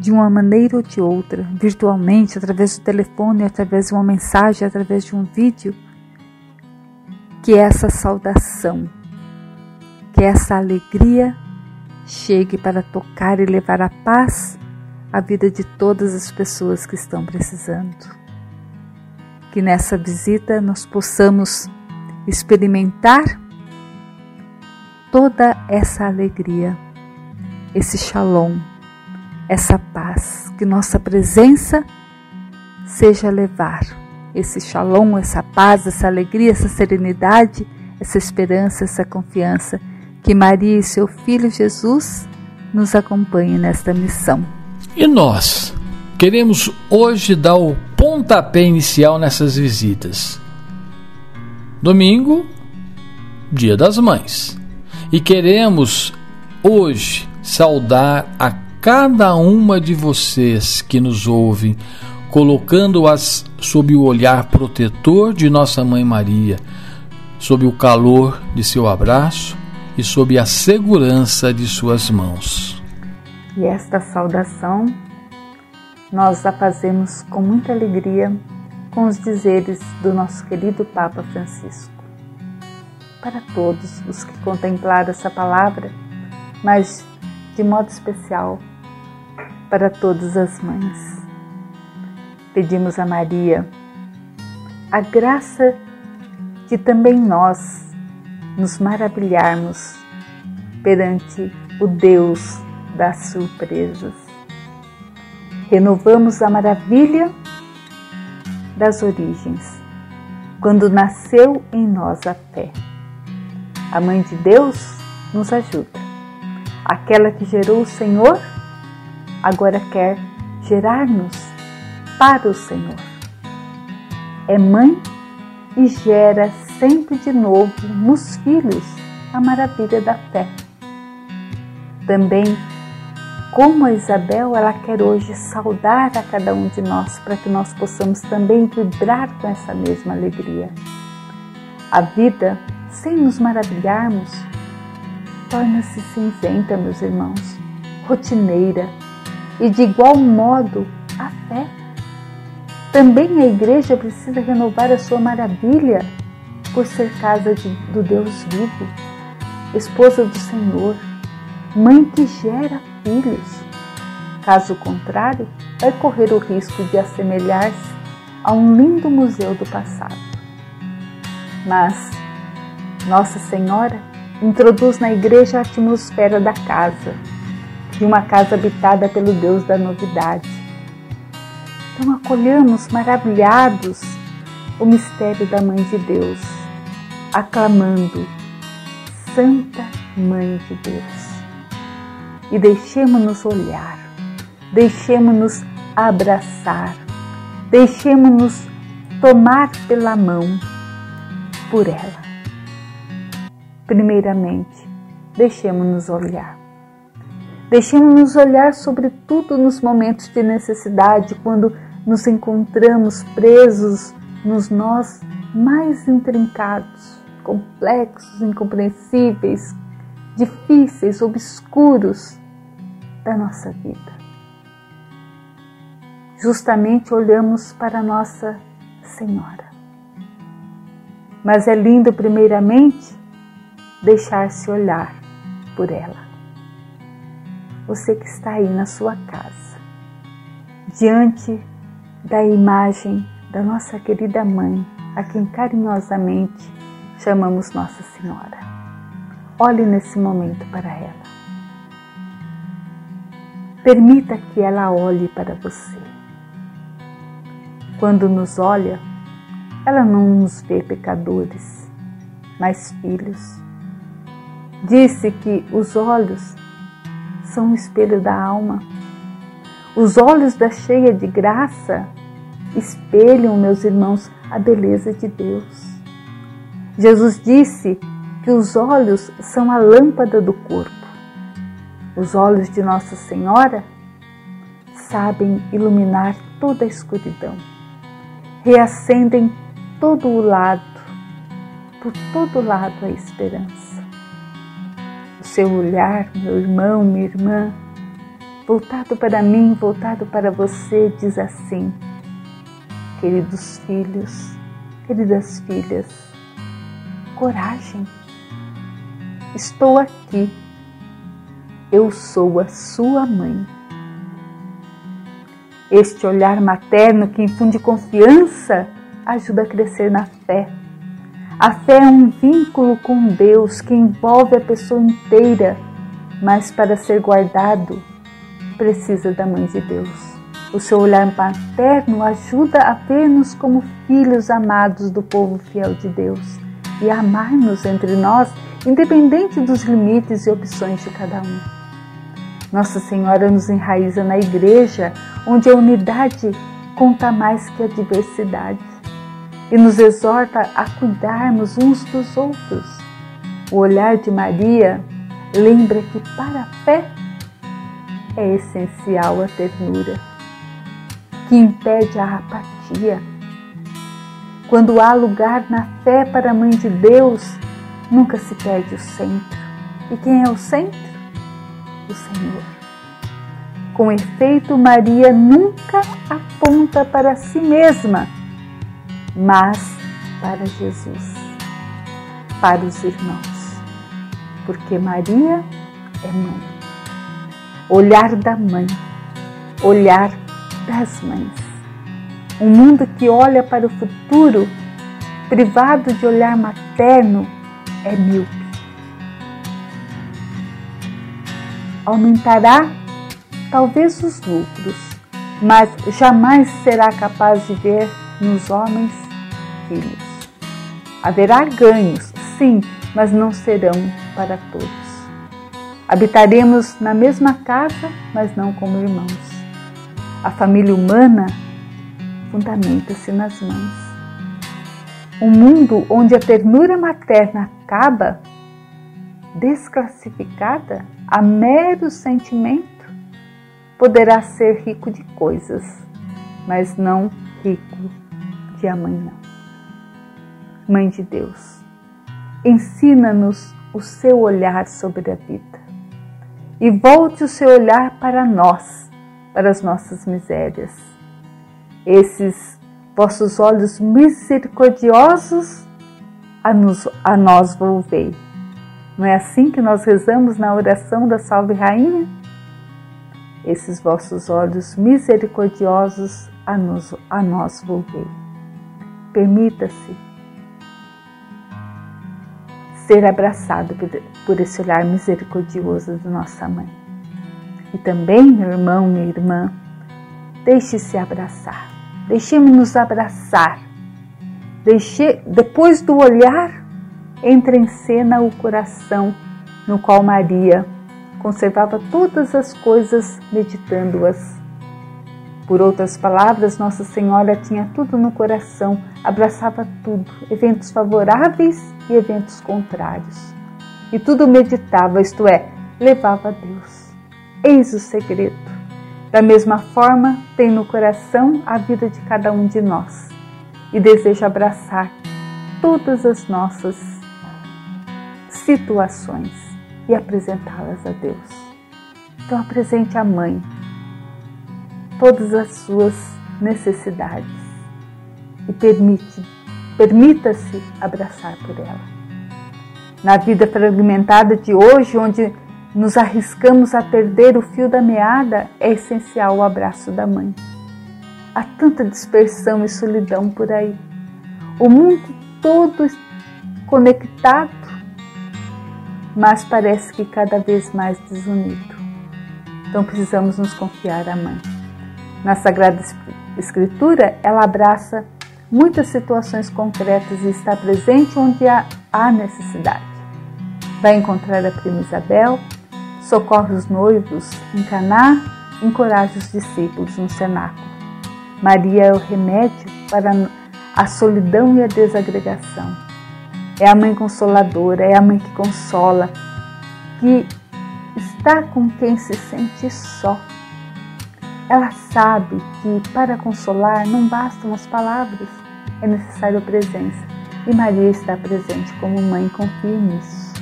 de uma maneira ou de outra, virtualmente, através do telefone, através de uma mensagem, através de um vídeo, que essa saudação, que essa alegria chegue para tocar e levar a paz à vida de todas as pessoas que estão precisando. Que nessa visita nós possamos experimentar toda essa alegria, esse shalom essa paz, que nossa presença seja levar esse shalom, essa paz, essa alegria, essa serenidade, essa esperança, essa confiança. Que Maria e seu filho Jesus nos acompanhem nesta missão. E nós queremos hoje dar o pontapé inicial nessas visitas. Domingo, Dia das Mães. E queremos hoje saudar a cada uma de vocês que nos ouvem, colocando-as sob o olhar protetor de Nossa Mãe Maria, sob o calor de seu abraço e sob a segurança de suas mãos. E esta saudação nós a fazemos com muita alegria com os dizeres do nosso querido Papa Francisco. Para todos os que contemplaram essa palavra, mas de modo especial para todas as mães. Pedimos a Maria a graça de também nós nos maravilharmos perante o Deus das surpresas. Renovamos a maravilha das origens, quando nasceu em nós a fé. A Mãe de Deus nos ajuda. Aquela que gerou o Senhor, agora quer gerar-nos para o Senhor. É mãe e gera sempre de novo nos filhos a maravilha da fé. Também como a Isabel, ela quer hoje saudar a cada um de nós para que nós possamos também vibrar com essa mesma alegria. A vida, sem nos maravilharmos, torna-se cinzenta, meus irmãos, rotineira e de igual modo a fé. Também a igreja precisa renovar a sua maravilha por ser casa de, do Deus vivo, esposa do Senhor, mãe que gera filhos. Caso contrário, vai correr o risco de assemelhar-se a um lindo museu do passado. Mas Nossa Senhora introduz na igreja a atmosfera da casa, de uma casa habitada pelo Deus da novidade. Então acolhamos maravilhados o mistério da Mãe de Deus, aclamando Santa Mãe de Deus e deixemos-nos olhar, deixemos-nos abraçar, deixemos-nos tomar pela mão por ela. Primeiramente, deixemos-nos olhar. Deixemos-nos olhar, sobretudo nos momentos de necessidade, quando nos encontramos presos nos nós mais intrincados, complexos, incompreensíveis, difíceis, obscuros da nossa vida. Justamente olhamos para Nossa Senhora. Mas é lindo, primeiramente, deixar-se olhar por ela. Você que está aí na sua casa, diante da imagem da nossa querida mãe, a quem carinhosamente chamamos Nossa Senhora. Olhe nesse momento para ela. Permita que ela olhe para você. Quando nos olha, ela não nos vê pecadores, mas filhos. Disse que os olhos são o espelho da alma. Os olhos da cheia de graça espelham, meus irmãos, a beleza de Deus. Jesus disse que os olhos são a lâmpada do corpo. Os olhos de Nossa Senhora sabem iluminar toda a escuridão, reacendem todo o lado, por todo lado a esperança. O seu olhar, meu irmão, minha irmã, voltado para mim, voltado para você, diz assim: Queridos filhos, queridas filhas, coragem Estou aqui. Eu sou a sua mãe. Este olhar materno que infunde confiança ajuda a crescer na fé. A fé é um vínculo com Deus que envolve a pessoa inteira, mas para ser guardado precisa da Mãe de Deus. O seu olhar materno ajuda a ver-nos como filhos amados do povo fiel de Deus e a amar-nos entre nós independente dos limites e opções de cada um. Nossa Senhora nos enraiza na igreja, onde a unidade conta mais que a diversidade, e nos exorta a cuidarmos uns dos outros. O olhar de Maria lembra que para a fé é essencial a ternura, que impede a apatia. Quando há lugar na fé para a Mãe de Deus, nunca se perde o centro. E quem é o centro? O Senhor. Com efeito, Maria nunca aponta para si mesma, mas para Jesus, para os irmãos, porque Maria é mãe. Olhar da mãe, olhar das mães. Um mundo que olha para o futuro, privado de olhar materno, é míope. Aumentará talvez os lucros, mas jamais será capaz de ver nos homens filhos. Haverá ganhos, sim, mas não serão para todos. Habitaremos na mesma casa, mas não como irmãos. A família humana fundamenta-se nas mães. Um mundo onde a ternura materna acaba, desclassificada a mero sentimento, poderá ser rico de coisas, mas não rico de amanhã. Mãe de Deus, ensina-nos o seu olhar sobre a vida e volte o seu olhar para nós, para as nossas misérias. Esses vossos olhos misericordiosos a, nos, a nós volvei. Não é assim que nós rezamos na oração da Salve Rainha? esses vossos olhos misericordiosos a, nos, a nós volvei. Permita-se ser abraçado por, esse olhar misericordioso de nossa mãe. E também, meu irmão, minha irmã, deixe-se abraçar. Deixemos-nos abraçar. Deixe, depois do olhar, entra em cena o coração no qual Maria conservava todas as coisas meditando-as. Por outras palavras, Nossa Senhora tinha tudo no coração, abraçava tudo, eventos favoráveis e eventos contrários. E tudo meditava, isto é, levava a Deus. Eis o segredo. Da mesma forma, tem no coração a vida de cada um de nós e deseja abraçar todas as nossas situações e apresentá-las a Deus. Então apresente à mãe todas as suas necessidades e permite, permita-se abraçar por ela. Na vida fragmentada de hoje, onde nos arriscamos a perder o fio da meada, é essencial o abraço da mãe. Há tanta dispersão e solidão por aí. O mundo todo conectado mas parece que cada vez mais desunido. Então precisamos nos confiar à Mãe. Na Sagrada Escritura, ela abraça muitas situações concretas e está presente onde há necessidade. Vai encontrar a prima Isabel, socorre os noivos em Caná, encoraja os discípulos no cenáculo. Maria é o remédio para a solidão e a desagregação é a mãe consoladora, é a mãe que consola, que está com quem se sente só. Ela sabe que para consolar não bastam as palavras, é necessário a presença. E Maria está presente como mãe, confie nisso.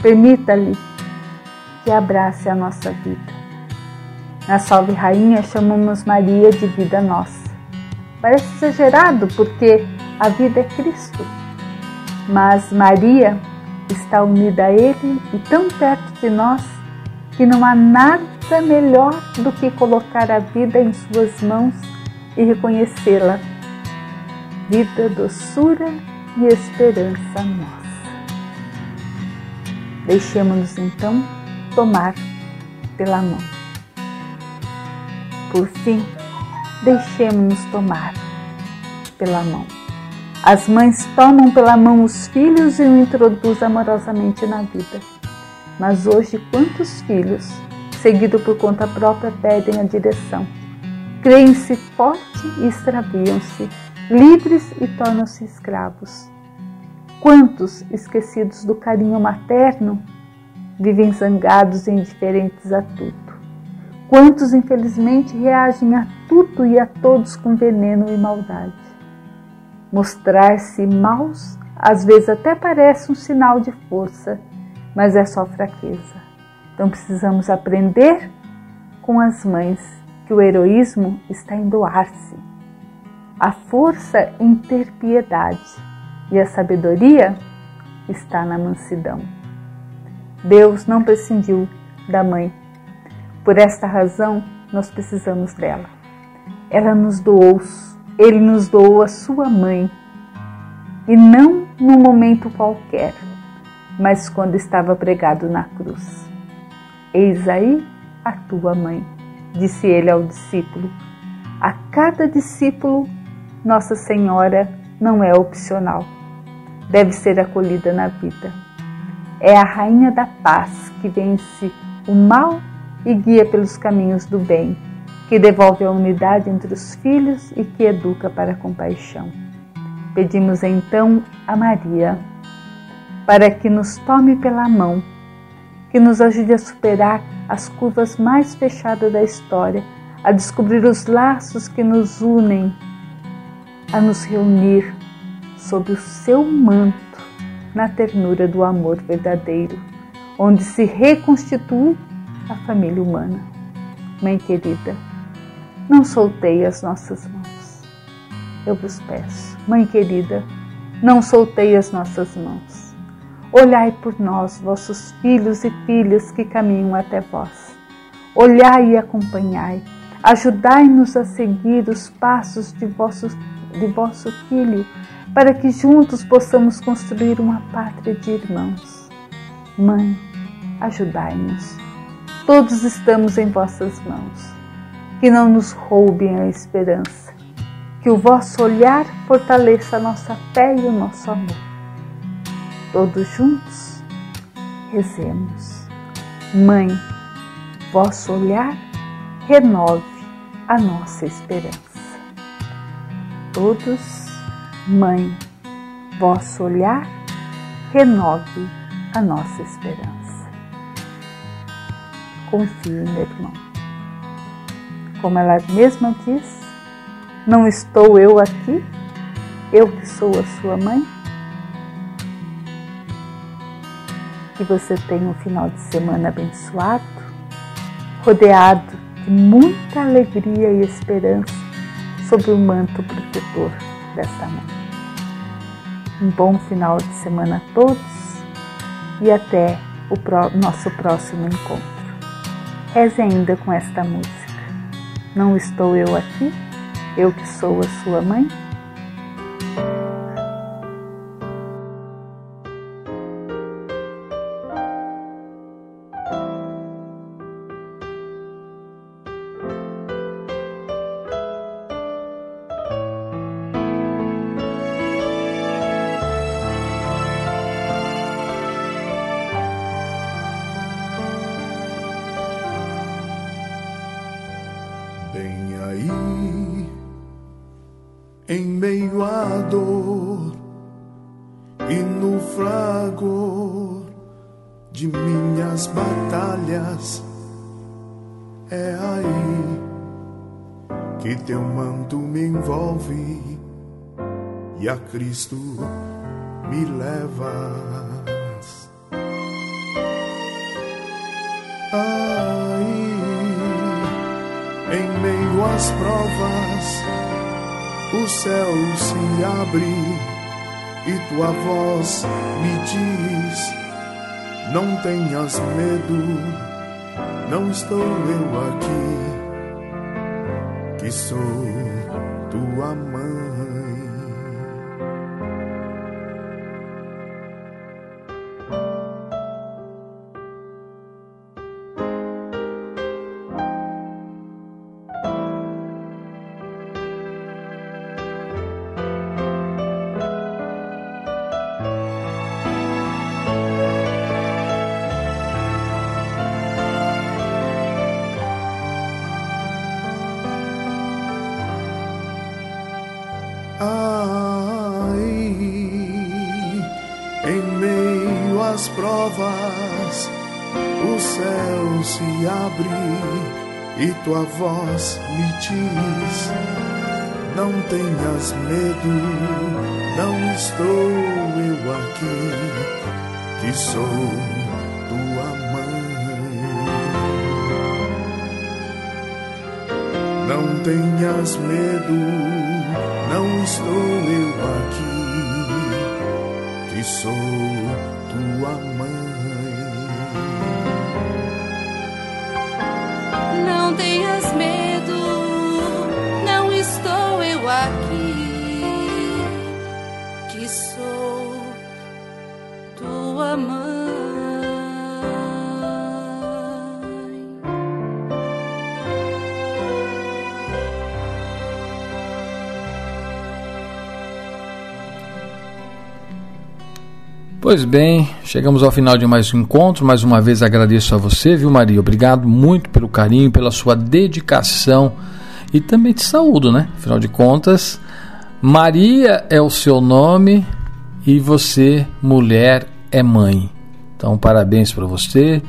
Permita-lhe que abrace a nossa vida. Na Salve Rainha chamamos Maria de vida nossa. Parece exagerado porque a vida é Cristo mas Maria está unida a Ele e tão perto de nós que não há nada melhor do que colocar a vida em Suas mãos e reconhecê-la. Vida, doçura e esperança nossa. Deixemos-nos então tomar pela mão. Por fim, deixemos-nos tomar pela mão. As mães tomam pela mão os filhos e o introduzem amorosamente na vida. Mas hoje, quantos filhos, seguido por conta própria, perdem a direção? Creem-se forte e extraviam-se, livres e tornam-se escravos. Quantos, esquecidos do carinho materno, vivem zangados e indiferentes a tudo? Quantos, infelizmente, reagem a tudo e a todos com veneno e maldade. Mostrar-se maus às vezes até parece um sinal de força, mas é só fraqueza. Então precisamos aprender com as mães que o heroísmo está em doar-se, a força em ter piedade e a sabedoria está na mansidão. Deus não prescindiu da mãe. Por esta razão, nós precisamos dela. Ela nos doou, ele nos doou a sua mãe, e não num momento qualquer, mas quando estava pregado na cruz. Eis aí a tua mãe, disse ele ao discípulo. A cada discípulo, Nossa Senhora não é opcional, deve ser acolhida na vida. É a rainha da paz que vence o mal e guia pelos caminhos do bem, que devolve a unidade entre os filhos e que educa para a compaixão. Pedimos então a Maria para que nos tome pela mão, que nos ajude a superar as curvas mais fechadas da história, a descobrir os laços que nos unem, a nos reunir sob o seu manto na ternura do amor verdadeiro, onde se reconstitui a família humana. Mãe querida, não soltei as nossas mãos. Eu vos peço Mãe querida, não soltei as nossas mãos. Olhai por nós, vossos filhos e filhas que caminham até vós. Olhai e acompanhai. Ajudai-nos a seguir os passos de vosso, de vosso Filho, para que juntos possamos construir uma pátria de irmãos. Mãe, ajudai-nos. Todos estamos em vossas mãos. Que não nos roubem a esperança que o vosso olhar fortaleça a nossa fé e o nosso amor. Todos juntos, rezemos. Mãe, vosso olhar renove a nossa esperança. Todos, Mãe, vosso olhar renove a nossa esperança. Confie, meu irmão. Como ela mesma diz, não estou eu aqui? Eu que sou a sua mãe? Que você tenha um final de semana abençoado, rodeado de muita alegria e esperança sob o manto protetor dessa mãe. Um bom final de semana a todos e até o nosso próximo encontro. Reze ainda com esta música. Não estou eu aqui? eu que sou a sua mãe? E a Cristo me levas. Aí, em meio às provas o céu se abre e tua voz me diz: Não tenhas medo, não estou eu aqui, que sou tua mãe. Tua voz me diz: Não tenhas medo, não estou eu aqui, que sou tua mãe. Não tenhas medo, não estou eu aqui, que sou tua mãe. Não tenhas medo, Pois bem, chegamos ao final de mais um encontro. Mais uma vez agradeço a você, viu, Maria? Obrigado muito pelo carinho, pela sua dedicação e também te saúdo, né? Afinal de contas, Maria é o seu nome e você, mulher, é mãe. Então, parabéns para você,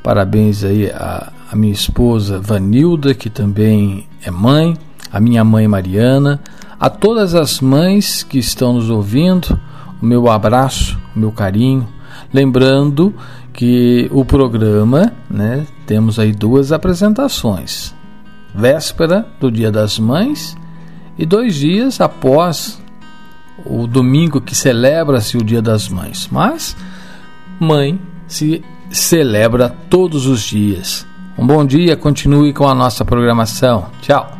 parabéns aí a, a minha esposa Vanilda, que também é mãe, a minha mãe Mariana, a todas as mães que estão nos ouvindo o meu abraço, o meu carinho. Lembrando que o programa, né, temos aí duas apresentações: véspera do Dia das Mães e dois dias após o domingo que celebra-se o Dia das Mães. Mas mãe se celebra todos os dias. Um bom dia, continue com a nossa programação. Tchau.